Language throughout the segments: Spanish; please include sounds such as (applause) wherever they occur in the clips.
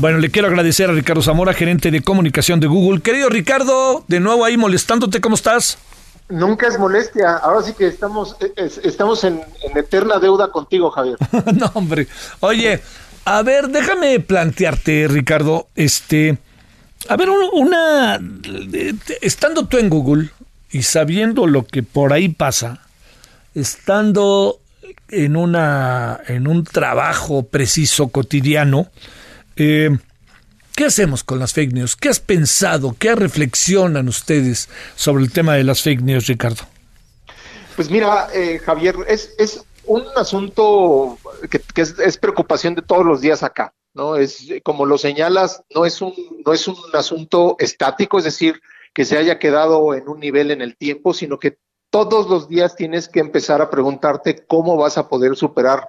Bueno, le quiero agradecer a Ricardo Zamora, gerente de comunicación de Google. Querido Ricardo, de nuevo ahí molestándote, ¿cómo estás? Nunca es molestia. Ahora sí que estamos, es- estamos en, en eterna deuda contigo, Javier. (laughs) no, hombre. Oye, a ver, déjame plantearte, Ricardo, este, a ver, un- una, eh, estando tú en Google y sabiendo lo que por ahí pasa, estando en una, en un trabajo preciso cotidiano, eh, ¿Qué hacemos con las fake news? ¿Qué has pensado? ¿Qué reflexionan ustedes sobre el tema de las fake news, Ricardo? Pues mira, eh, Javier, es, es un asunto que, es, preocupación de todos los días acá, ¿no? Es como lo señalas, no es un, no es un asunto estático, es decir, que se haya quedado en un nivel en el tiempo, sino que todos los días tienes que empezar a preguntarte cómo vas a poder superar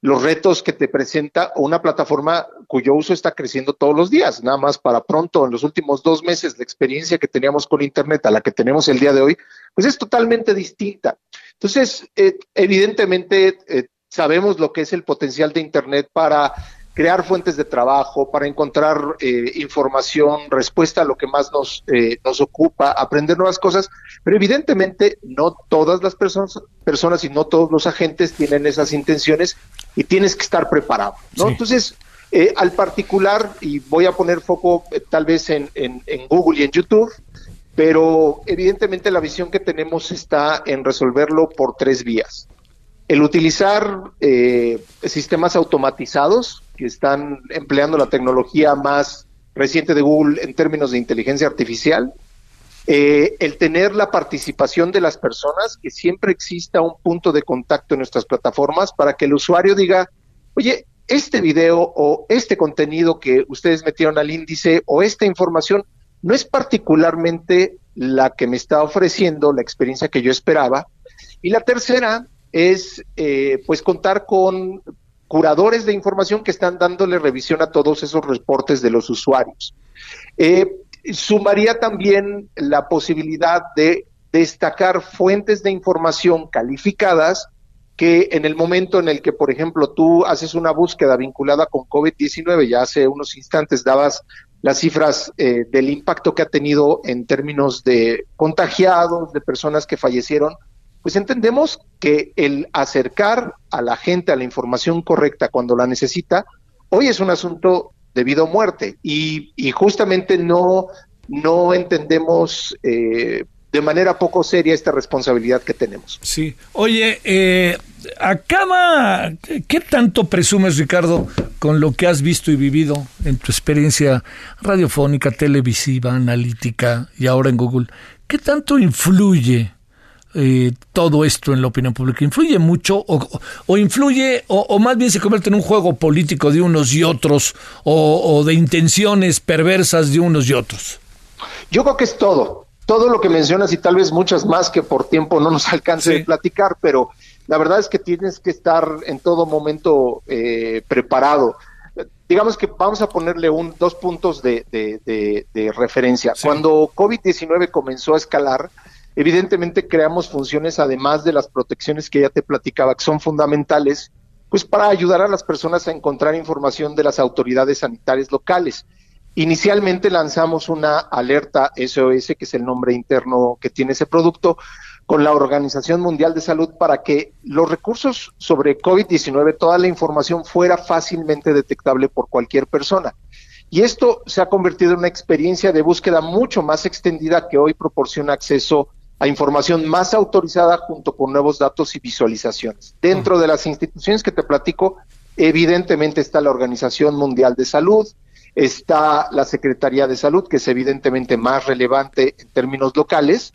los retos que te presenta una plataforma cuyo uso está creciendo todos los días. Nada más para pronto, en los últimos dos meses, la experiencia que teníamos con Internet a la que tenemos el día de hoy, pues es totalmente distinta. Entonces, eh, evidentemente, eh, sabemos lo que es el potencial de Internet para crear fuentes de trabajo, para encontrar eh, información, respuesta a lo que más nos, eh, nos ocupa, aprender nuevas cosas, pero evidentemente no todas las personas, personas y no todos los agentes tienen esas intenciones y tienes que estar preparado, ¿no? Sí. Entonces, eh, al particular, y voy a poner foco eh, tal vez en, en, en Google y en YouTube, pero evidentemente la visión que tenemos está en resolverlo por tres vías. El utilizar eh, sistemas automatizados que están empleando la tecnología más reciente de Google en términos de inteligencia artificial, eh, el tener la participación de las personas, que siempre exista un punto de contacto en nuestras plataformas para que el usuario diga, oye, este video o este contenido que ustedes metieron al índice o esta información no es particularmente la que me está ofreciendo la experiencia que yo esperaba. Y la tercera es eh, pues contar con curadores de información que están dándole revisión a todos esos reportes de los usuarios. Eh, sumaría también la posibilidad de destacar fuentes de información calificadas que en el momento en el que, por ejemplo, tú haces una búsqueda vinculada con COVID-19, ya hace unos instantes dabas las cifras eh, del impacto que ha tenido en términos de contagiados, de personas que fallecieron, pues entendemos que el acercar a la gente a la información correcta cuando la necesita, hoy es un asunto de vida o muerte y, justamente no, no entendemos eh, de manera poco seria esta responsabilidad que tenemos. Sí. Oye, eh, acaba. ¿Qué tanto presumes, Ricardo, con lo que has visto y vivido en tu experiencia radiofónica, televisiva, analítica y ahora en Google? ¿Qué tanto influye eh, todo esto en la opinión pública? ¿Influye mucho o, o influye, o, o, más bien se convierte en un juego político de unos y otros, o, o de intenciones perversas de unos y otros? Yo creo que es todo todo lo que mencionas y tal vez muchas más que por tiempo no nos alcance sí. de platicar, pero la verdad es que tienes que estar en todo momento eh, preparado. Digamos que vamos a ponerle un, dos puntos de, de, de, de referencia. Sí. Cuando COVID-19 comenzó a escalar, evidentemente creamos funciones, además de las protecciones que ya te platicaba, que son fundamentales, pues para ayudar a las personas a encontrar información de las autoridades sanitarias locales. Inicialmente lanzamos una alerta SOS, que es el nombre interno que tiene ese producto, con la Organización Mundial de Salud para que los recursos sobre COVID-19, toda la información fuera fácilmente detectable por cualquier persona. Y esto se ha convertido en una experiencia de búsqueda mucho más extendida que hoy proporciona acceso a información más autorizada junto con nuevos datos y visualizaciones. Dentro de las instituciones que te platico, evidentemente está la Organización Mundial de Salud, está la Secretaría de Salud, que es evidentemente más relevante en términos locales,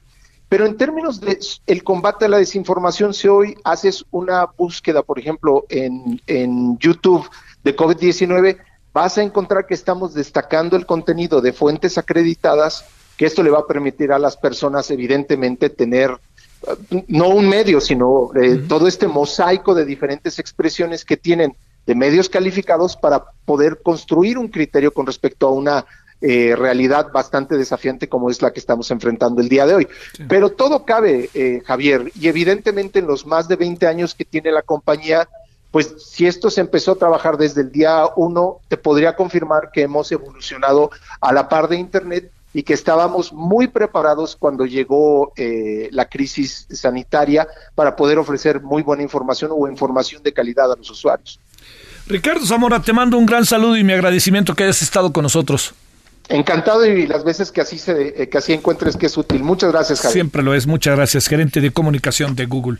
Pero en términos de el combate a la desinformación, si hoy haces una búsqueda, por ejemplo, en, en YouTube de COVID-19, vas a encontrar que estamos destacando el contenido de fuentes acreditadas, que esto le va a permitir a las personas, evidentemente, tener eh, no un medio, sino eh, todo este mosaico de diferentes expresiones que tienen de medios calificados para poder construir un criterio con respecto a una eh, realidad bastante desafiante como es la que estamos enfrentando el día de hoy. Pero todo cabe, eh, Javier, y evidentemente en los más de 20 años que tiene la compañía, pues si esto se empezó a trabajar desde el día uno, te podría confirmar que hemos evolucionado a la par de Internet y que estábamos muy preparados cuando llegó eh, la crisis sanitaria para poder ofrecer muy buena información o información de calidad a los usuarios. Ricardo Zamora, te mando un gran saludo y mi agradecimiento que hayas estado con nosotros. Encantado y las veces que así se eh, que así encuentres que es útil. Muchas gracias, Javier. Siempre lo es. Muchas gracias, gerente de comunicación de Google.